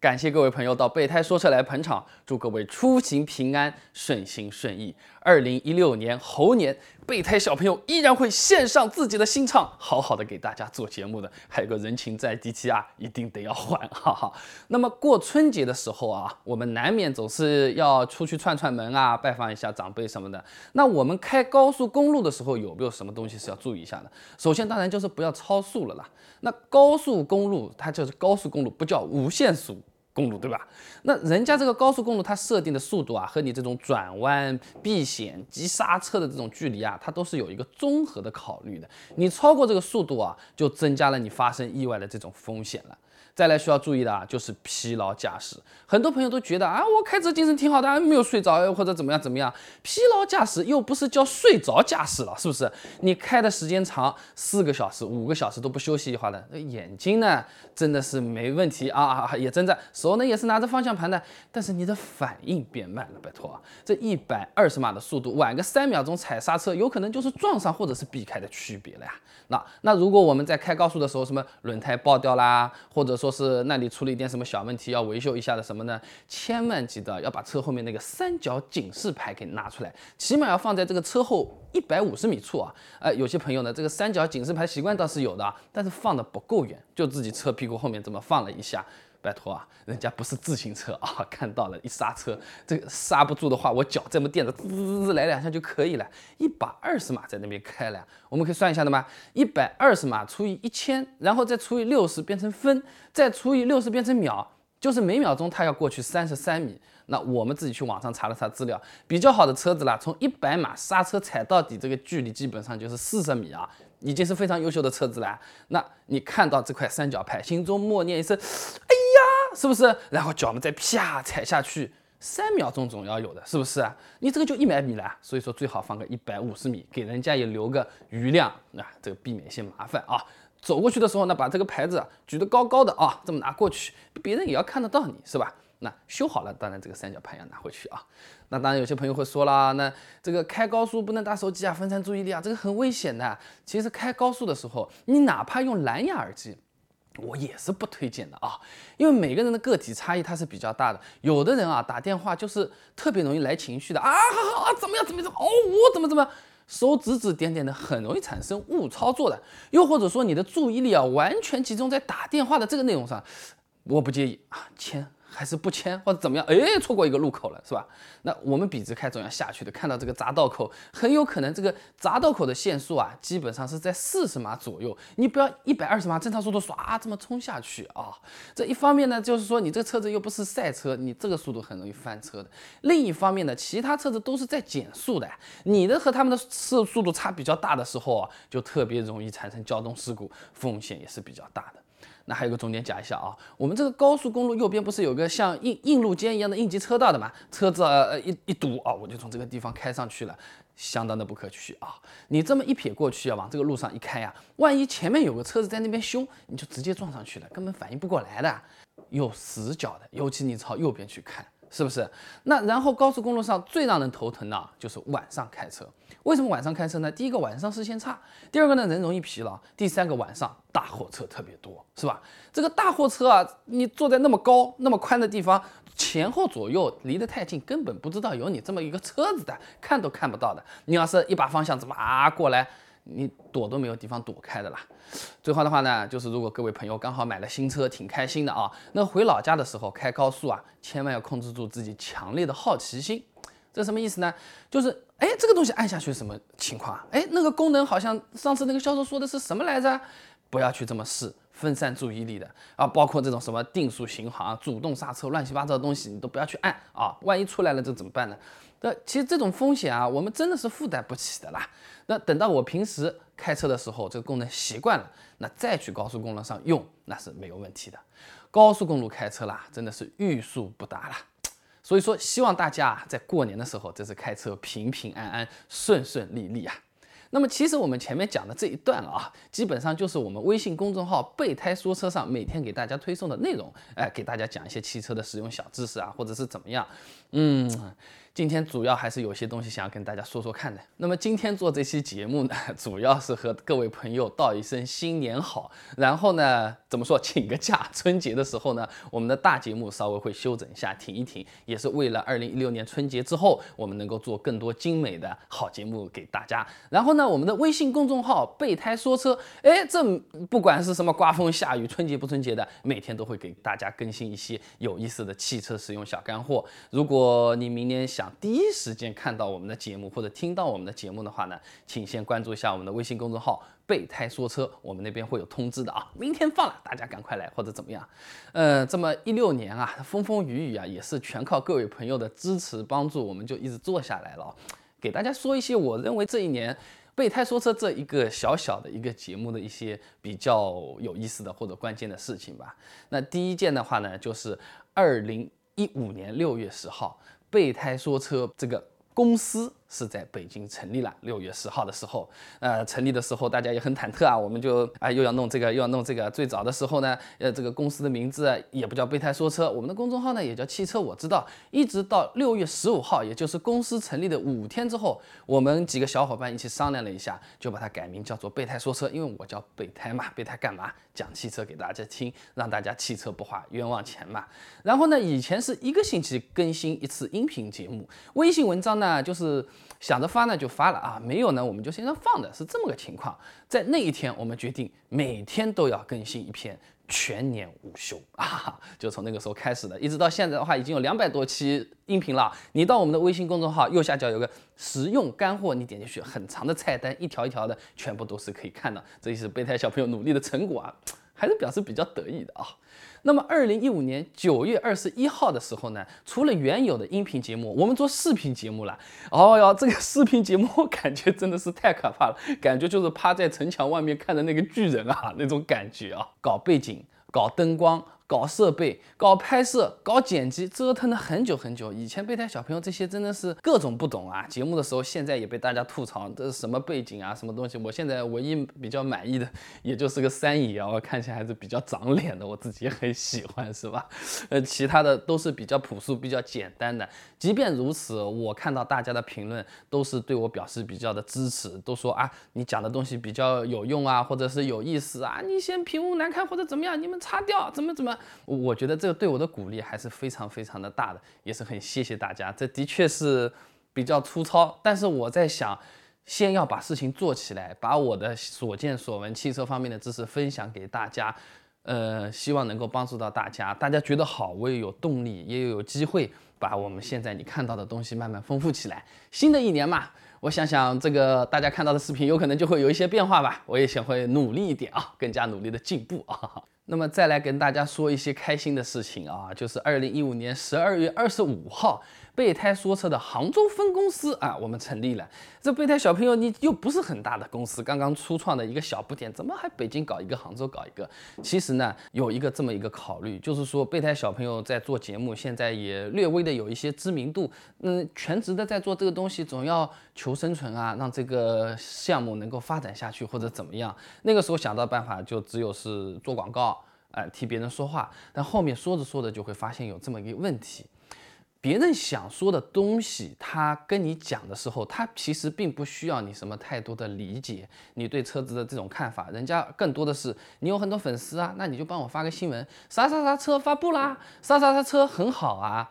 感谢各位朋友到备胎说车来捧场，祝各位出行平安、顺心顺意。二零一六年猴年，备胎小朋友依然会献上自己的新唱，好好的给大家做节目的。还有个人情在第七啊，一定得要还，哈哈。那么过春节的时候啊，我们难免总是要出去串串门啊，拜访一下长辈什么的。那我们开高速公路的时候，有没有什么东西是要注意一下的？首先，当然就是不要超速了啦。那高速公路它就是高速公路，不叫无限速。公路对吧？那人家这个高速公路，它设定的速度啊，和你这种转弯、避险、急刹车的这种距离啊，它都是有一个综合的考虑的。你超过这个速度啊，就增加了你发生意外的这种风险了。再来需要注意的啊，就是疲劳驾驶。很多朋友都觉得啊，我开车精神挺好的，没有睡着或者怎么样怎么样。疲劳驾驶又不是叫睡着驾驶了，是不是？你开的时间长，四个小时、五个小时都不休息的话呢，那眼睛呢真的是没问题啊，也真在，手呢也是拿着方向盘的，但是你的反应变慢了，拜托，这一百二十码的速度，晚个三秒钟踩刹车，有可能就是撞上或者是避开的区别了呀。那那如果我们在开高速的时候，什么轮胎爆掉啦，或者说说是那里出了一点什么小问题，要维修一下的什么呢？千万记得要把车后面那个三角警示牌给拿出来，起码要放在这个车后一百五十米处啊。哎，有些朋友呢，这个三角警示牌习惯倒是有的，但是放的不够远，就自己车屁股后面这么放了一下。拜托啊，人家不是自行车啊，看到了一刹车，这个刹不住的话，我脚这么垫着，滋滋滋来两下就可以了。一百二十码在那边开了，我们可以算一下的吗？一百二十码除以一千，然后再除以六十变成分，再除以六十变成秒，就是每秒钟它要过去三十三米。那我们自己去网上查了查资料，比较好的车子啦，从一百码刹车踩到底这个距离基本上就是四十米啊，已经是非常优秀的车子了。那你看到这块三角牌，心中默念一声，哎。是不是？然后脚们再啪踩下去，三秒钟总要有的，是不是？你这个就一百米了，所以说最好放个一百五十米，给人家也留个余量啊，这个避免一些麻烦啊。走过去的时候呢，把这个牌子举得高高的啊，这么拿过去，别人也要看得到你，是吧？那修好了，当然这个三角牌要拿回去啊。那当然有些朋友会说了，那这个开高速不能打手机啊，分散注意力啊，这个很危险的。其实开高速的时候，你哪怕用蓝牙耳机。我也是不推荐的啊，因为每个人的个体差异它是比较大的。有的人啊打电话就是特别容易来情绪的啊，好好啊，怎么样怎么样？哦，我怎么怎么手指指点点的，很容易产生误操作的。又或者说你的注意力啊完全集中在打电话的这个内容上，我不介意啊，签。还是不签或者怎么样？哎，错过一个路口了，是吧？那我们笔直开总要下去的，看到这个匝道口，很有可能这个匝道口的限速啊，基本上是在四十码左右。你不要一百二十码正常速度唰这么冲下去啊！这一方面呢，就是说你这个车子又不是赛车，你这个速度很容易翻车的。另一方面呢，其他车子都是在减速的，你的和他们的速速度差比较大的时候啊，就特别容易产生交通事故，风险也是比较大的。那还有个重点讲一下啊，我们这个高速公路右边不是有个像应应路肩一样的应急车道的嘛？车子呃一一堵啊，我就从这个地方开上去了，相当的不可取啊！你这么一撇过去啊，往这个路上一开呀，万一前面有个车子在那边凶，你就直接撞上去了，根本反应不过来的，有死角的，尤其你朝右边去看。是不是？那然后高速公路上最让人头疼的就是晚上开车。为什么晚上开车呢？第一个晚上视线差，第二个呢人容易疲劳，第三个晚上大货车特别多，是吧？这个大货车啊，你坐在那么高、那么宽的地方，前后左右离得太近，根本不知道有你这么一个车子的，看都看不到的。你要是一把方向怎么啊过来？你躲都没有地方躲开的啦。最后的话呢，就是如果各位朋友刚好买了新车，挺开心的啊，那回老家的时候开高速啊，千万要控制住自己强烈的好奇心。这什么意思呢？就是哎，这个东西按下去什么情况啊？哎，那个功能好像上次那个销售说的是什么来着？不要去这么试，分散注意力的啊。包括这种什么定速巡航、主动刹车、乱七八糟的东西，你都不要去按啊。万一出来了，这怎么办呢？那其实这种风险啊，我们真的是负担不起的啦。那等到我平时开车的时候，这个功能习惯了，那再去高速公路上用，那是没有问题的。高速公路开车啦，真的是欲速不达啦。所以说，希望大家在过年的时候，这次开车平平安安、顺顺利利啊。那么，其实我们前面讲的这一段啊，基本上就是我们微信公众号“备胎说车”上每天给大家推送的内容，哎，给大家讲一些汽车的使用小知识啊，或者是怎么样，嗯。今天主要还是有些东西想要跟大家说说看的。那么今天做这期节目呢，主要是和各位朋友道一声新年好，然后呢，怎么说，请个假。春节的时候呢，我们的大节目稍微会休整一下，停一停，也是为了二零一六年春节之后，我们能够做更多精美的好节目给大家。然后呢，我们的微信公众号“备胎说车”，哎，这不管是什么刮风下雨、春节不春节的，每天都会给大家更新一些有意思的汽车使用小干货。如果你明年想第一时间看到我们的节目或者听到我们的节目的话呢，请先关注一下我们的微信公众号“备胎说车”，我们那边会有通知的啊。明天放了，大家赶快来或者怎么样？呃，这么一六年啊，风风雨雨啊，也是全靠各位朋友的支持帮助，我们就一直做下来了。给大家说一些我认为这一年备胎说车这一个小小的一个节目的一些比较有意思的或者关键的事情吧。那第一件的话呢，就是二零一五年六月十号。备胎说车这个公司是在北京成立了。六月十号的时候，呃，成立的时候大家也很忐忑啊，我们就啊又要弄这个又要弄这个。最早的时候呢，呃，这个公司的名字也不叫备胎说车，我们的公众号呢也叫汽车我知道。一直到六月十五号，也就是公司成立的五天之后，我们几个小伙伴一起商量了一下，就把它改名叫做备胎说车。因为我叫备胎嘛，备胎干嘛？讲汽车给大家听，让大家汽车不花冤枉钱嘛。然后呢，以前是一个星期更新一次音频节目，微信文章呢就是想着发呢就发了啊，没有呢我们就先放的，是这么个情况。在那一天，我们决定每天都要更新一篇。全年无休啊，就从那个时候开始的，一直到现在的话，已经有两百多期音频了。你到我们的微信公众号右下角有个实用干货，你点进去，很长的菜单，一条一条的，全部都是可以看到。这也是备胎小朋友努力的成果啊，还是表示比较得意的啊。那么，二零一五年九月二十一号的时候呢，除了原有的音频节目，我们做视频节目了。哦哟，这个视频节目感觉真的是太可怕了，感觉就是趴在城墙外面看的那个巨人啊那种感觉啊，搞背景，搞灯光。搞设备、搞拍摄、搞剪辑，折腾了很久很久。以前备胎小朋友这些真的是各种不懂啊。节目的时候，现在也被大家吐槽，这是什么背景啊，什么东西？我现在唯一比较满意的，也就是个三爷啊，我看起来还是比较长脸的，我自己也很喜欢，是吧？呃，其他的都是比较朴素、比较简单的。即便如此，我看到大家的评论都是对我表示比较的支持，都说啊，你讲的东西比较有用啊，或者是有意思啊，你嫌屏幕难看或者怎么样，你们擦掉，怎么怎么。我觉得这个对我的鼓励还是非常非常的大的，也是很谢谢大家。这的确是比较粗糙，但是我在想，先要把事情做起来，把我的所见所闻汽车方面的知识分享给大家，呃，希望能够帮助到大家。大家觉得好，我也有动力，也有机会把我们现在你看到的东西慢慢丰富起来。新的一年嘛，我想想这个大家看到的视频有可能就会有一些变化吧。我也想会努力一点啊，更加努力的进步啊。那么再来跟大家说一些开心的事情啊，就是二零一五年十二月二十五号。备胎说车的杭州分公司啊，我们成立了。这备胎小朋友，你又不是很大的公司，刚刚初创的一个小不点，怎么还北京搞一个，杭州搞一个？其实呢，有一个这么一个考虑，就是说备胎小朋友在做节目，现在也略微的有一些知名度，嗯，全职的在做这个东西，总要求生存啊，让这个项目能够发展下去或者怎么样。那个时候想到办法，就只有是做广告，哎，替别人说话。但后面说着说着，就会发现有这么一个问题。别人想说的东西，他跟你讲的时候，他其实并不需要你什么太多的理解，你对车子的这种看法，人家更多的是你有很多粉丝啊，那你就帮我发个新闻，啥啥啥车发布啦，啥啥啥车很好啊。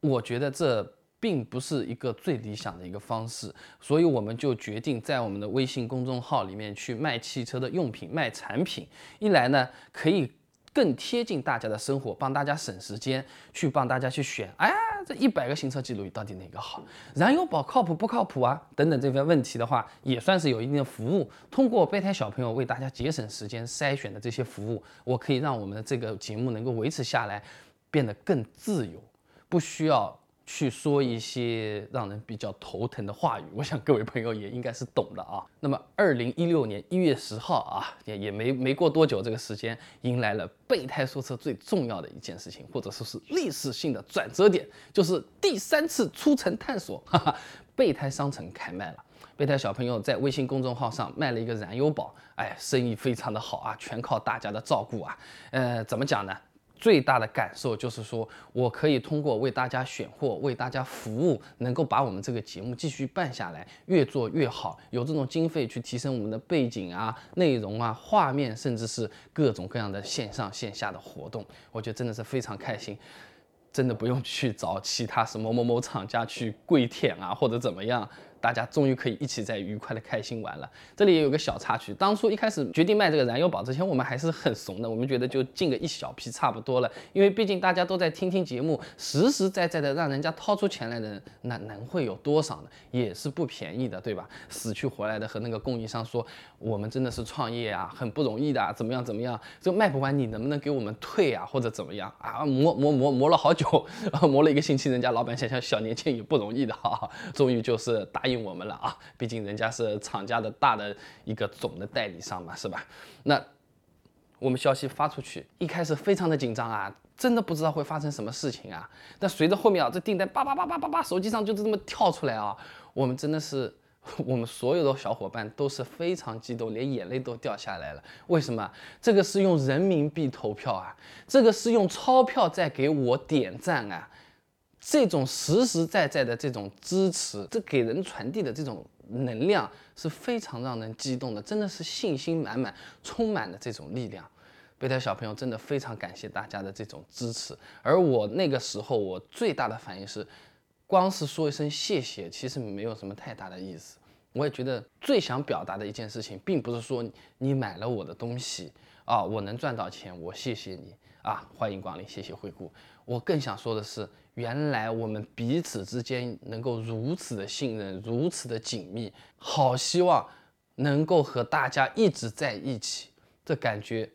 我觉得这并不是一个最理想的一个方式，所以我们就决定在我们的微信公众号里面去卖汽车的用品、卖产品，一来呢可以。更贴近大家的生活，帮大家省时间，去帮大家去选。哎，这一百个行车记录仪到底哪个好？燃油宝靠谱不靠谱啊？等等这些问题的话，也算是有一定的服务。通过备胎小朋友为大家节省时间筛选的这些服务，我可以让我们的这个节目能够维持下来，变得更自由，不需要。去说一些让人比较头疼的话语，我想各位朋友也应该是懂的啊。那么，二零一六年一月十号啊，也也没没过多久，这个时间迎来了备胎说车最重要的一件事情，或者说是历史性的转折点，就是第三次出城探索，哈哈，备胎商城开卖了。备胎小朋友在微信公众号上卖了一个燃油宝，哎，生意非常的好啊，全靠大家的照顾啊。呃，怎么讲呢？最大的感受就是说，我可以通过为大家选货、为大家服务，能够把我们这个节目继续办下来，越做越好。有这种经费去提升我们的背景啊、内容啊、画面，甚至是各种各样的线上线下的活动，我觉得真的是非常开心。真的不用去找其他什么某某厂家去跪舔啊，或者怎么样。大家终于可以一起在愉快的开心玩了。这里也有个小插曲，当初一开始决定卖这个燃油宝之前，我们还是很怂的，我们觉得就进个一小批差不多了，因为毕竟大家都在听听节目，实实在在的让人家掏出钱来的人，那能会有多少呢？也是不便宜的，对吧？死去活来的和那个供应商说，我们真的是创业啊，很不容易的，怎么样？怎么样，这卖不完你能不能给我们退啊，或者怎么样？啊？磨磨磨磨了好久，磨了一个星期，人家老板想想小年轻也不容易的哈，终于就是答。应我们了啊！毕竟人家是厂家的大的一个总的代理商嘛，是吧？那我们消息发出去，一开始非常的紧张啊，真的不知道会发生什么事情啊。但随着后面啊，这订单叭叭叭叭叭叭，手机上就是这么跳出来啊，我们真的是，我们所有的小伙伴都是非常激动，连眼泪都掉下来了。为什么？这个是用人民币投票啊，这个是用钞票在给我点赞啊。这种实实在在的这种支持，这给人传递的这种能量是非常让人激动的，真的是信心满满，充满了这种力量。备胎小朋友真的非常感谢大家的这种支持。而我那个时候，我最大的反应是，光是说一声谢谢，其实没有什么太大的意思。我也觉得最想表达的一件事情，并不是说你买了我的东西啊，我能赚到钱，我谢谢你啊，欢迎光临，谢谢惠顾。我更想说的是。原来我们彼此之间能够如此的信任，如此的紧密，好希望能够和大家一直在一起，这感觉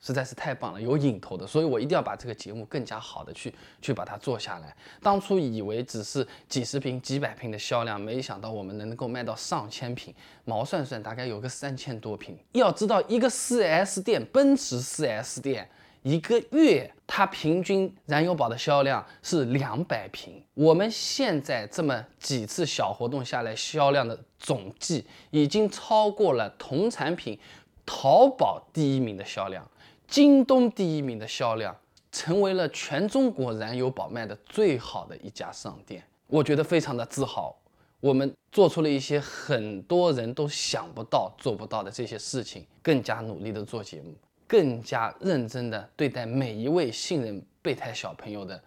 实在是太棒了，有瘾头的，所以我一定要把这个节目更加好的去去把它做下来。当初以为只是几十瓶、几百瓶的销量，没想到我们能够卖到上千瓶，毛算算大概有个三千多瓶。要知道一个 4S 店，奔驰 4S 店。一个月，它平均燃油宝的销量是两百瓶。我们现在这么几次小活动下来，销量的总计已经超过了同产品淘宝第一名的销量，京东第一名的销量，成为了全中国燃油宝卖的最好的一家商店。我觉得非常的自豪，我们做出了一些很多人都想不到、做不到的这些事情，更加努力的做节目。更加认真的对待每一位信任备胎小朋友的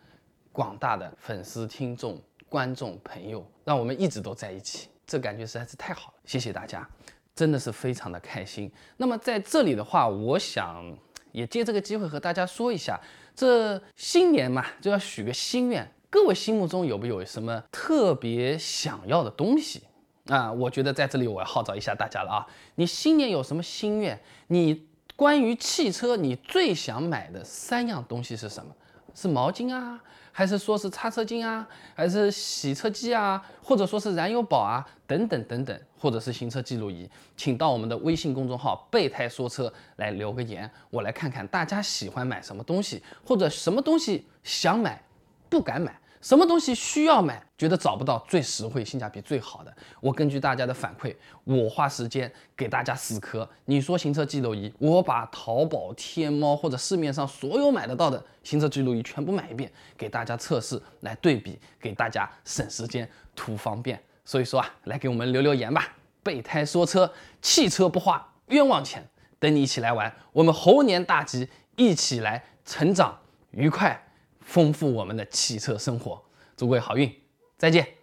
广大的粉丝、听众、观众朋友，让我们一直都在一起，这感觉实在是太好了。谢谢大家，真的是非常的开心。那么在这里的话，我想也借这个机会和大家说一下，这新年嘛，就要许个心愿。各位心目中有没有什么特别想要的东西啊？我觉得在这里我要号召一下大家了啊！你新年有什么心愿？你。关于汽车，你最想买的三样东西是什么？是毛巾啊，还是说是擦车巾啊，还是洗车机啊，或者说是燃油宝啊，等等等等，或者是行车记录仪？请到我们的微信公众号“备胎说车”来留个言，我来看看大家喜欢买什么东西，或者什么东西想买不敢买。什么东西需要买，觉得找不到最实惠、性价比最好的？我根据大家的反馈，我花时间给大家死磕。你说行车记录仪，我把淘宝、天猫或者市面上所有买得到的行车记录仪全部买一遍，给大家测试来对比，给大家省时间、图方便。所以说啊，来给我们留留言吧。备胎说车，汽车不花冤枉钱，等你一起来玩。我们猴年大吉，一起来成长愉快。丰富我们的汽车生活，祝各位好运，再见。